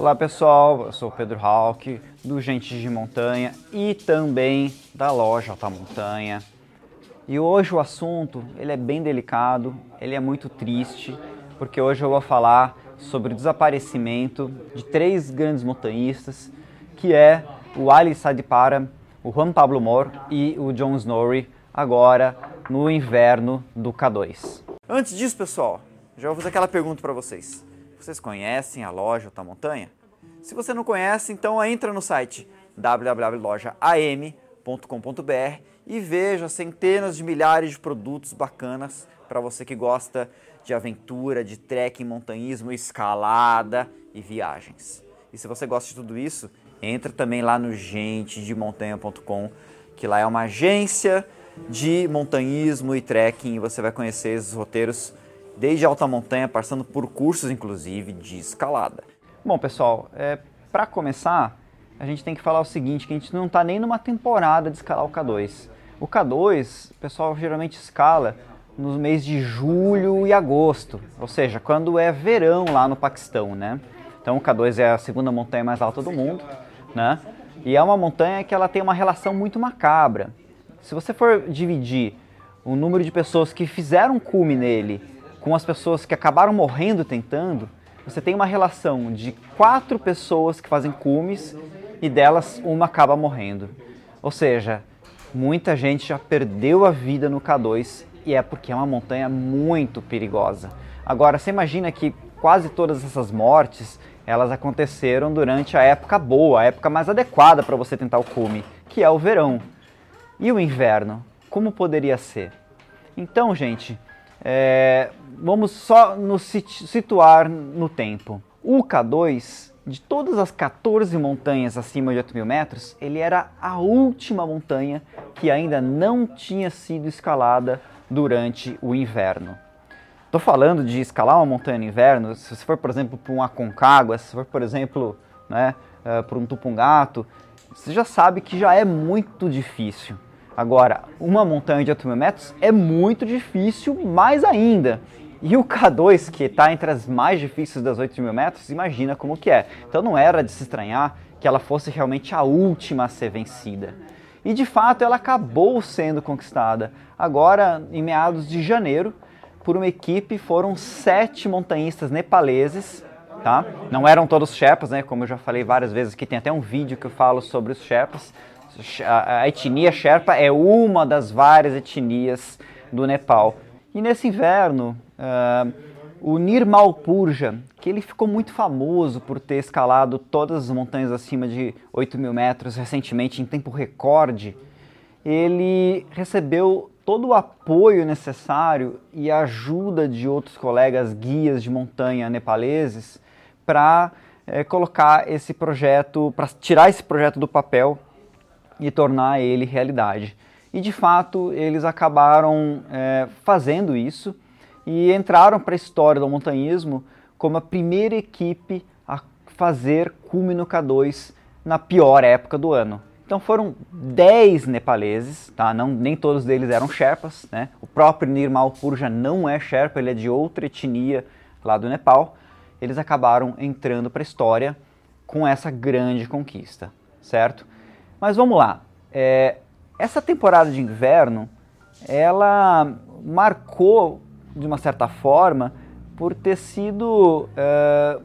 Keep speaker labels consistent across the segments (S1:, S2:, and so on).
S1: Olá pessoal, eu sou Pedro Hawk do Gente de Montanha e também da loja Alta Montanha. E hoje o assunto ele é bem delicado, ele é muito triste, porque hoje eu vou falar sobre o desaparecimento de três grandes montanhistas, que é o Ali Sadipara, o Juan Pablo Mor e o John Snorri, agora no inverno do K2. Antes disso, pessoal, já vou fazer aquela pergunta para vocês. Vocês conhecem a loja Alta Montanha? Se você não conhece, então entra no site www.lojaam.com.br e veja centenas de milhares de produtos bacanas para você que gosta de aventura, de trekking, montanhismo, escalada e viagens. E se você gosta de tudo isso, entra também lá no gentedemontanha.com, que lá é uma agência de montanhismo e trekking e você vai conhecer esses roteiros desde alta montanha, passando por cursos inclusive de escalada. Bom, pessoal, é, para começar, a gente tem que falar o seguinte, que a gente não está nem numa temporada de escalar o K2. O K2, o pessoal geralmente escala nos meses de julho e agosto, ou seja, quando é verão lá no Paquistão, né? Então o K2 é a segunda montanha mais alta do mundo, né? E é uma montanha que ela tem uma relação muito macabra. Se você for dividir o número de pessoas que fizeram cume nele com as pessoas que acabaram morrendo tentando, você tem uma relação de quatro pessoas que fazem cumes e delas uma acaba morrendo. Ou seja, muita gente já perdeu a vida no K2 e é porque é uma montanha muito perigosa. Agora, você imagina que quase todas essas mortes elas aconteceram durante a época boa, a época mais adequada para você tentar o cume, que é o verão. E o inverno? Como poderia ser? Então, gente, é, vamos só nos situar no tempo. O K2, de todas as 14 montanhas acima de 8 mil metros, ele era a última montanha que ainda não tinha sido escalada durante o inverno. Estou falando de escalar uma montanha no inverno, se você for, por exemplo, para um Aconcagua, se for, por exemplo, né, uh, para um Tupungato, você já sabe que já é muito difícil. Agora, uma montanha de 8 mil metros é muito difícil, mais ainda. E o K2, que está entre as mais difíceis das 8 mil metros, imagina como que é. Então não era de se estranhar que ela fosse realmente a última a ser vencida. E de fato ela acabou sendo conquistada. Agora, em meados de janeiro, por uma equipe, foram sete montanhistas nepaleses, tá? Não eram todos Sherpas, né? Como eu já falei várias vezes aqui, tem até um vídeo que eu falo sobre os Sherpas a, etnia Sherpa é uma das várias etnias do Nepal. E nesse inverno, uh, o Nirmal Purja, que ele ficou muito famoso por ter escalado todas as montanhas acima de 8 mil metros recentemente em tempo recorde, ele recebeu todo o apoio necessário e ajuda de outros colegas guias de montanha nepaleses para é, colocar esse projeto, para tirar esse projeto do papel e tornar ele realidade. E de fato eles acabaram é, fazendo isso e entraram para a história do montanhismo como a primeira equipe a fazer cume no K2 na pior época do ano. Então foram 10 nepaleses, tá? não, nem todos deles eram Sherpas. Né? O próprio Nirmal Purja não é Sherpa, ele é de outra etnia lá do Nepal. Eles acabaram entrando para a história com essa grande conquista, certo? Mas vamos lá. É, essa temporada de inverno, ela marcou, de uma certa forma, por ter sido. É,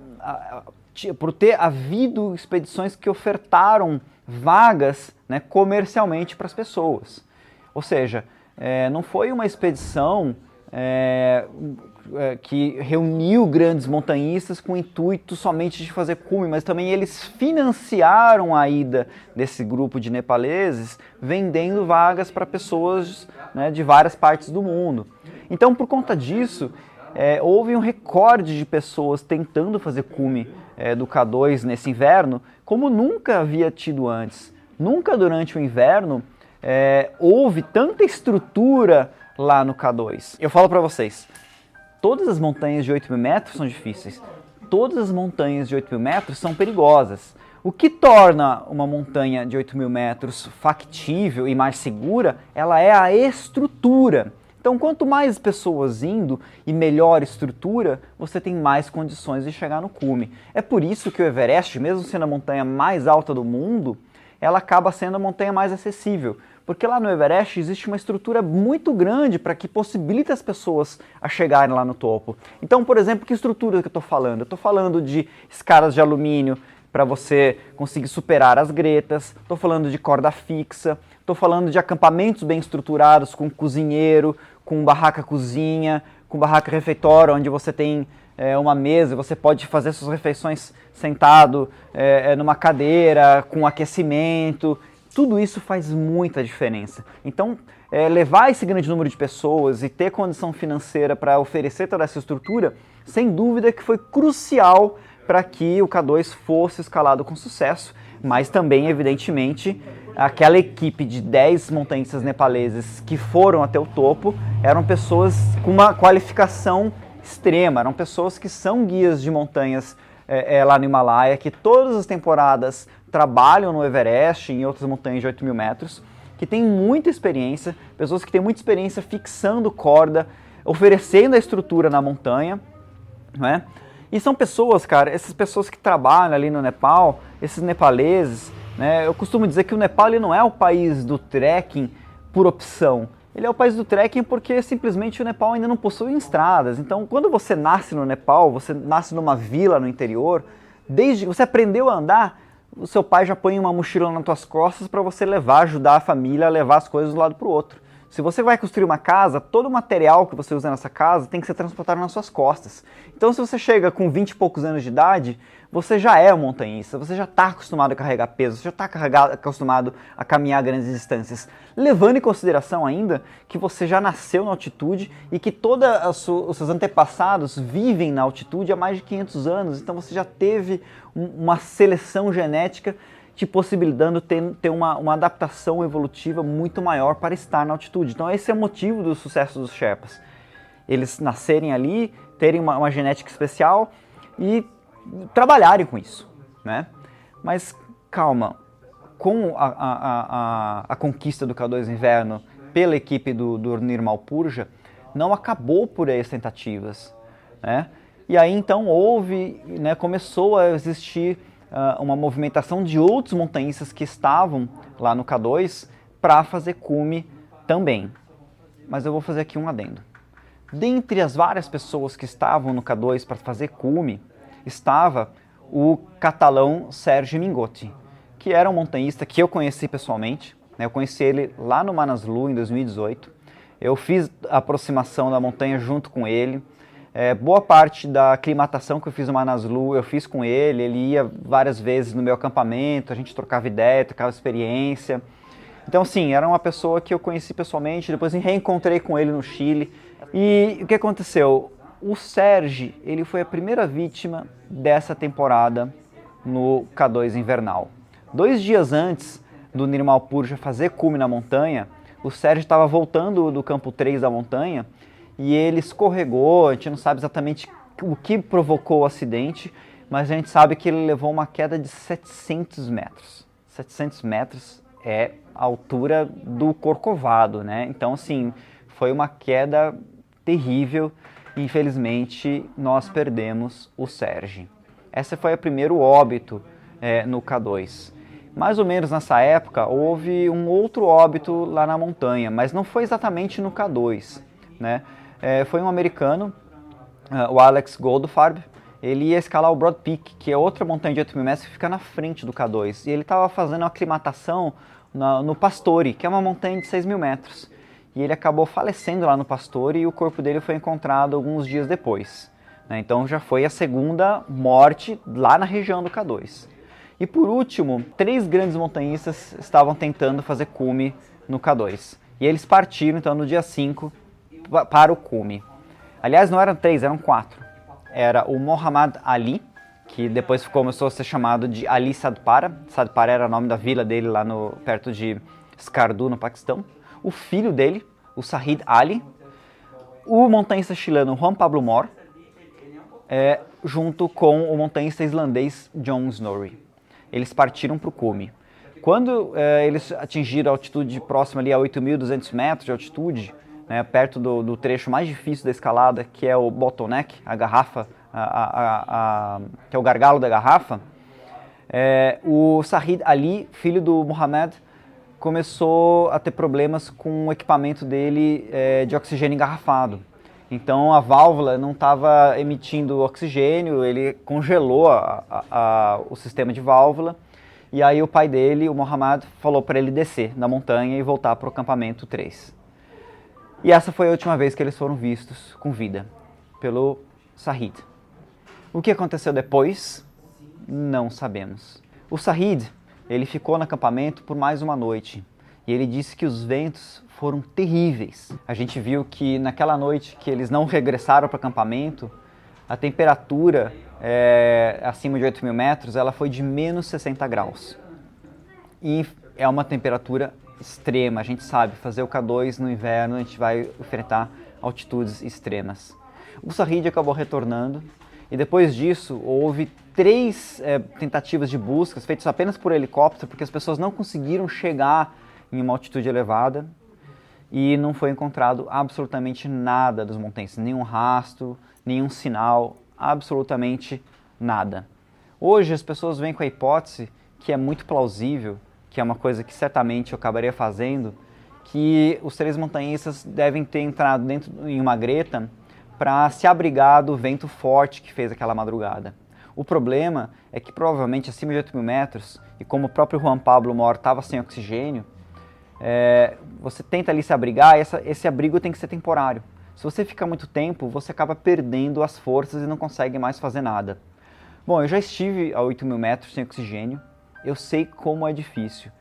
S1: por ter havido expedições que ofertaram vagas né, comercialmente para as pessoas. Ou seja, é, não foi uma expedição é, que reuniu grandes montanhistas com o intuito somente de fazer cume, mas também eles financiaram a ida desse grupo de nepaleses, vendendo vagas para pessoas né, de várias partes do mundo. Então, por conta disso, é, houve um recorde de pessoas tentando fazer cume é, do K2 nesse inverno, como nunca havia tido antes. Nunca durante o inverno é, houve tanta estrutura lá no K2. Eu falo para vocês, todas as montanhas de 8 mil metros são difíceis. Todas as montanhas de 8 mil metros são perigosas. O que torna uma montanha de 8 mil metros factível e mais segura, ela é a estrutura. Então, quanto mais pessoas indo e melhor estrutura, você tem mais condições de chegar no cume. É por isso que o Everest, mesmo sendo a montanha mais alta do mundo, ela acaba sendo a montanha mais acessível. Porque lá no Everest existe uma estrutura muito grande para que possibilite as pessoas a chegarem lá no topo. Então, por exemplo, que estrutura que eu estou falando? Eu estou falando de escadas de alumínio para você conseguir superar as gretas, estou falando de corda fixa, estou falando de acampamentos bem estruturados com cozinheiro, com barraca cozinha, com barraca refeitório, onde você tem é, uma mesa, você pode fazer suas refeições sentado é, numa cadeira, com aquecimento. Tudo isso faz muita diferença. Então, é, levar esse grande número de pessoas e ter condição financeira para oferecer toda essa estrutura, sem dúvida que foi crucial para que o K2 fosse escalado com sucesso, mas também, evidentemente, aquela equipe de 10 montanhistas nepaleses que foram até o topo eram pessoas com uma qualificação extrema, eram pessoas que são guias de montanhas é, é, lá no Himalaia, que todas as temporadas trabalham no Everest e em outras montanhas de 8 mil metros, que têm muita experiência, pessoas que têm muita experiência fixando corda, oferecendo a estrutura na montanha, não é? E são pessoas, cara, essas pessoas que trabalham ali no Nepal, esses nepaleses, né? Eu costumo dizer que o Nepal ele não é o país do trekking por opção. Ele é o país do trekking porque simplesmente o Nepal ainda não possui estradas. Então, quando você nasce no Nepal, você nasce numa vila no interior, desde que você aprendeu a andar, o seu pai já põe uma mochila nas tuas costas para você levar, ajudar a família a levar as coisas um lado para o outro. Se você vai construir uma casa, todo o material que você usa nessa casa tem que ser transportado nas suas costas. Então, se você chega com 20 e poucos anos de idade, você já é um montanhista, você já está acostumado a carregar peso, você já está acostumado a caminhar grandes distâncias. Levando em consideração ainda que você já nasceu na altitude e que todos os seus antepassados vivem na altitude há mais de 500 anos, então você já teve uma seleção genética te possibilitando ter, ter uma, uma adaptação evolutiva muito maior para estar na altitude. Então esse é o motivo do sucesso dos Sherpas. Eles nascerem ali, terem uma, uma genética especial e trabalharem com isso, né? Mas calma, com a, a, a, a conquista do K2 Inverno pela equipe do, do Nirmal Purja, não acabou por aí as tentativas, né? E aí então houve, né, começou a existir uh, uma movimentação de outros montanhistas que estavam lá no K2 para fazer cume também. Mas eu vou fazer aqui um adendo. Dentre as várias pessoas que estavam no K2 para fazer cume, estava o catalão Sérgio Mingotti, que era um montanhista que eu conheci pessoalmente. Né? Eu conheci ele lá no Manaslu em 2018. Eu fiz a aproximação da montanha junto com ele. É, boa parte da aclimatação que eu fiz no Manaslu eu fiz com ele, ele ia várias vezes no meu acampamento, a gente trocava ideia, trocava experiência. Então, sim, era uma pessoa que eu conheci pessoalmente, depois reencontrei com ele no Chile. E o que aconteceu? O Serge, ele foi a primeira vítima dessa temporada no K2 invernal. Dois dias antes do Nirmal Purja fazer cume na montanha, o Sérgio estava voltando do campo 3 da montanha e ele escorregou. A gente não sabe exatamente o que provocou o acidente, mas a gente sabe que ele levou uma queda de 700 metros. 700 metros é a altura do Corcovado, né? Então, assim, foi uma queda terrível. Infelizmente, nós perdemos o Sérgio. Essa foi o primeiro óbito é, no K2. Mais ou menos nessa época, houve um outro óbito lá na montanha, mas não foi exatamente no K2, né? É, foi um americano, uh, o Alex Goldfarb. Ele ia escalar o Broad Peak, que é outra montanha de 8 mil metros que fica na frente do K2. E ele estava fazendo aclimatação na, no Pastore, que é uma montanha de 6 mil metros. E ele acabou falecendo lá no Pastore e o corpo dele foi encontrado alguns dias depois. Né? Então já foi a segunda morte lá na região do K2. E por último, três grandes montanhistas estavam tentando fazer cume no K2. E eles partiram então no dia 5 para o cume. Aliás, não eram três, eram quatro. Era o Muhammad Ali, que depois começou a ser chamado de Ali Sadpara. Sadpara era o nome da vila dele lá no, perto de Skardu, no Paquistão. O filho dele, o Sahid Ali. O montanhista chileno Juan Pablo Mor, é, junto com o montanhista islandês John Snorri. Eles partiram para o cume. Quando é, eles atingiram a altitude próxima ali a 8.200 metros de altitude, né, perto do, do, trecho mais difícil da escalada, que é o bottleneck, a garrafa, a, a, a, que é o gargalo da garrafa, é, o Sahid Ali, filho do Muhammad, começou a ter problemas com o equipamento dele é, de oxigênio engarrafado. Então a válvula não estava emitindo oxigênio, ele congelou a, a, o sistema de válvula. E aí o pai dele, o Muhammad, falou para ele descer na montanha e voltar para o acampamento 3. E essa foi a última vez que eles foram vistos com vida pelo Sahid. O que aconteceu depois? Não sabemos. O Sahid, ele ficou no acampamento por mais uma noite e ele disse que os ventos foram terríveis. A gente viu que naquela noite que eles não regressaram para o acampamento, a temperatura é, acima de 8 mil metros ela foi de menos 60 graus. E é uma temperatura extrema, a gente sabe, fazer o K2 no inverno a gente vai enfrentar altitudes extremas. O Sahid acabou retornando e depois disso houve três é, tentativas de buscas feitas apenas por helicóptero, porque as pessoas não conseguiram chegar em uma altitude elevada e não foi encontrado absolutamente nada dos montanhas, nenhum rastro, nenhum sinal, absolutamente nada. Hoje as pessoas vêm com a hipótese que é muito plausível, que é uma coisa que certamente eu acabaria fazendo, que os três montanhistas devem ter entrado dentro em uma greta para se abrigar do vento forte que fez aquela madrugada. O problema é que provavelmente acima de 8 mil metros, e como o próprio Juan Pablo Mor estava sem oxigênio, é, você tenta ali se abrigar e essa, esse abrigo tem que ser temporário. Se você ficar muito tempo, você acaba perdendo as forças e não consegue mais fazer nada. Bom, eu já estive a 8 mil metros sem oxigênio, eu sei como é difícil.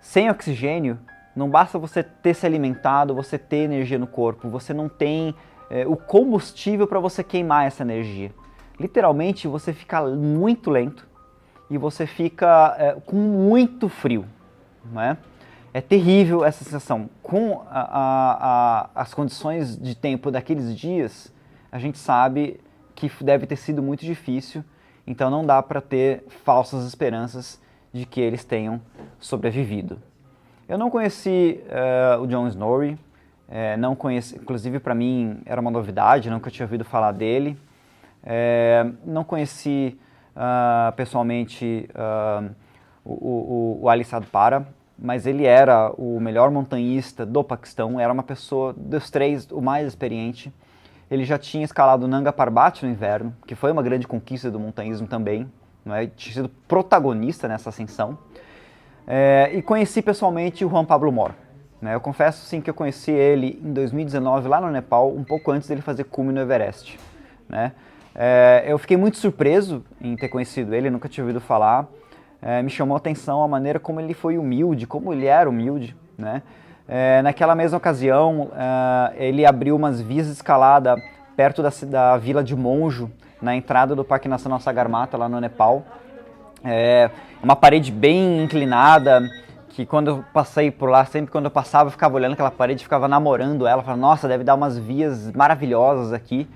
S1: Sem oxigênio, não basta você ter se alimentado, você ter energia no corpo, você não tem é, o combustível para você queimar essa energia. Literalmente, você fica muito lento e você fica é, com muito frio. Não é? é terrível essa sensação. Com a, a, a, as condições de tempo daqueles dias, a gente sabe que deve ter sido muito difícil, então não dá para ter falsas esperanças de que eles tenham sobrevivido. Eu não conheci uh, o John Snorri, é, não conheci, inclusive para mim era uma novidade, nunca tinha ouvido falar dele. É, não conheci uh, pessoalmente uh, o, o, o Ali Sadpara, mas ele era o melhor montanhista do Paquistão, era uma pessoa dos três o mais experiente. Ele já tinha escalado Nanga Parbat no inverno, que foi uma grande conquista do montanhismo também, não é? tinha sido protagonista nessa ascensão. É, e conheci pessoalmente o Juan Pablo Mor. Né? Eu confesso sim que eu conheci ele em 2019 lá no Nepal, um pouco antes dele fazer cume no Everest. Né? É, eu fiquei muito surpreso em ter conhecido ele, nunca tinha ouvido falar é, me chamou a atenção a maneira como ele foi humilde, como ele era humilde, né? É, naquela mesma ocasião, é, ele abriu umas vias de escalada perto da, da vila de Monjo, na entrada do Parque Nacional Sagarmatha, lá no Nepal. É uma parede bem inclinada, que quando eu passei por lá, sempre quando eu passava, eu ficava olhando aquela parede, ficava namorando ela, falava, nossa, deve dar umas vias maravilhosas aqui.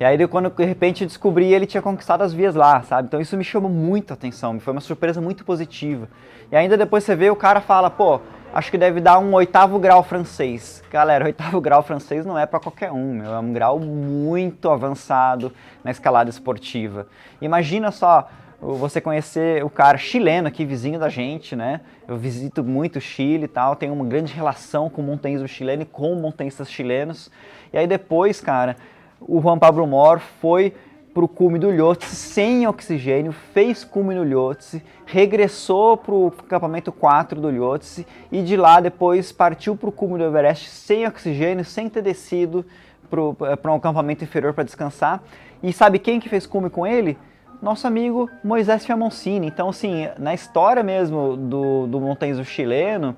S1: E aí, quando de repente eu descobri, ele tinha conquistado as vias lá, sabe? Então isso me chamou muito a atenção, foi uma surpresa muito positiva. E ainda depois você vê, o cara fala, pô, acho que deve dar um oitavo grau francês. Galera, oitavo grau francês não é para qualquer um, meu, é um grau muito avançado na escalada esportiva. Imagina só você conhecer o cara chileno aqui, vizinho da gente, né? Eu visito muito o Chile e tal, tenho uma grande relação com o montanhismo chileno e com montanhistas chilenos. E aí depois, cara, o Juan Pablo Mor foi para o cume do Lhotse sem oxigênio, fez cume no Lhotse, regressou para o acampamento 4 do Lhotse e de lá depois partiu para o cume do Everest sem oxigênio, sem ter descido para um acampamento inferior para descansar. E sabe quem que fez cume com ele? Nosso amigo Moisés Fiamoncini. Então, assim, na história mesmo do, do montanhismo chileno,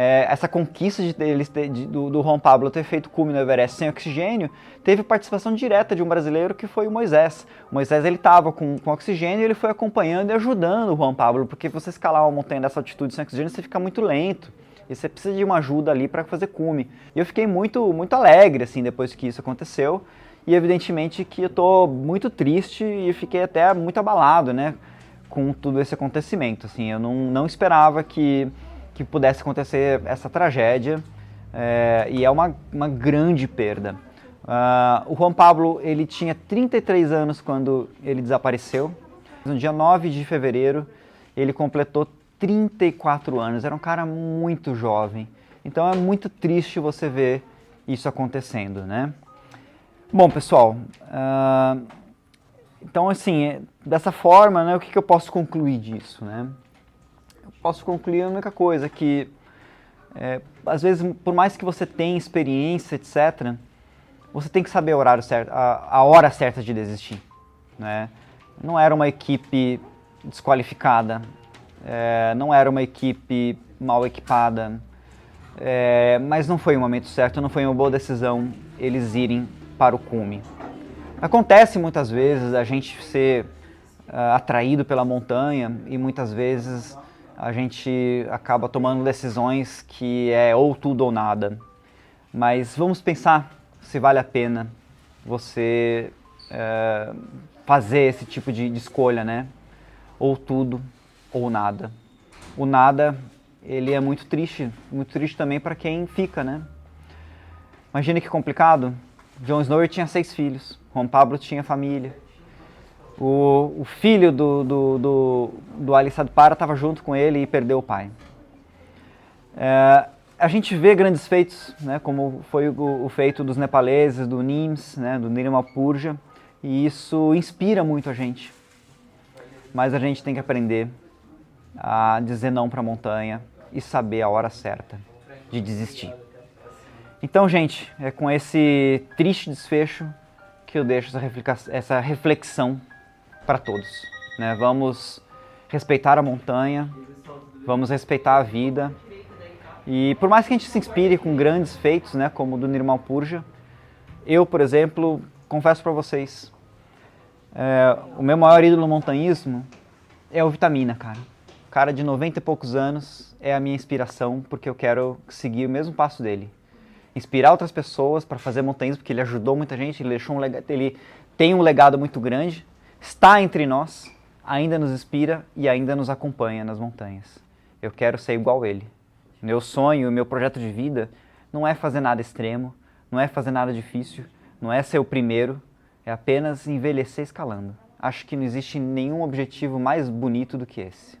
S1: é, essa conquista de, de, de, do, do Juan Pablo ter feito cume no Everest sem oxigênio, teve participação direta de um brasileiro que foi o Moisés. O Moisés ele estava com, com oxigênio e ele foi acompanhando e ajudando o Juan Pablo, porque você escalar uma montanha dessa altitude sem oxigênio, você fica muito lento. E você precisa de uma ajuda ali para fazer cume. E eu fiquei muito, muito alegre assim depois que isso aconteceu. E evidentemente que eu estou muito triste e fiquei até muito abalado, né, com todo esse acontecimento. Assim, eu não, não esperava que que pudesse acontecer essa tragédia
S2: é, e é uma, uma grande perda. Uh, o Juan Pablo ele tinha 33 anos quando ele desapareceu. No dia 9 de fevereiro ele completou 34 anos. Era um cara muito jovem. Então é muito triste você ver isso acontecendo, né? Bom, pessoal, uh, então assim, dessa forma, né, o que, que eu posso concluir disso, né? Posso concluir a única coisa que é, às vezes, por mais que você tenha experiência, etc., você tem que saber o horário certo, a, a hora certa de desistir. Né? Não era uma equipe desqualificada, é, não era uma equipe mal equipada, é, mas não foi o momento certo, não foi uma boa decisão eles irem para o cume. Acontece muitas vezes a gente ser uh, atraído pela montanha e muitas vezes a gente acaba tomando decisões que é ou tudo ou nada. Mas vamos pensar se vale a pena você é, fazer esse tipo de, de escolha, né? Ou tudo ou nada. O nada, ele é muito triste, muito triste também para quem fica, né? Imagina que complicado. John Snow tinha seis filhos, Juan Pablo tinha família, o, o filho do, do, do, do Ali Sadpara estava junto com ele e perdeu o pai. É, a gente vê grandes feitos, né, como foi o, o, feito dos nepaleses, do NIMS, né, do Nirmal Purja, e isso inspira muito a gente. Mas a gente tem que aprender a dizer não para a montanha e saber a hora certa de desistir. Então, gente, é com esse triste desfecho que eu deixo essa reflexão para todos. Né? Vamos respeitar a montanha, vamos respeitar a vida. E por mais que a gente se inspire com grandes feitos, né, como o do Nirmal Purja, eu, por exemplo, confesso para vocês, é, o meu maior ídolo no montanhismo é o Vitamina, cara. O cara de 90 e poucos anos é a minha inspiração, porque eu quero seguir o mesmo passo dele. Inspirar outras pessoas para fazer montanhismo, porque ele ajudou muita gente, ele, deixou um ele tem um legado muito grande está entre nós, ainda nos inspira e ainda nos acompanha nas montanhas. Eu quero ser igual a ele. Meu sonho, meu projeto de vida não é fazer nada extremo, não é fazer nada difícil, não é ser o primeiro, é apenas envelhecer escalando. Acho que não existe nenhum objetivo mais bonito do que esse.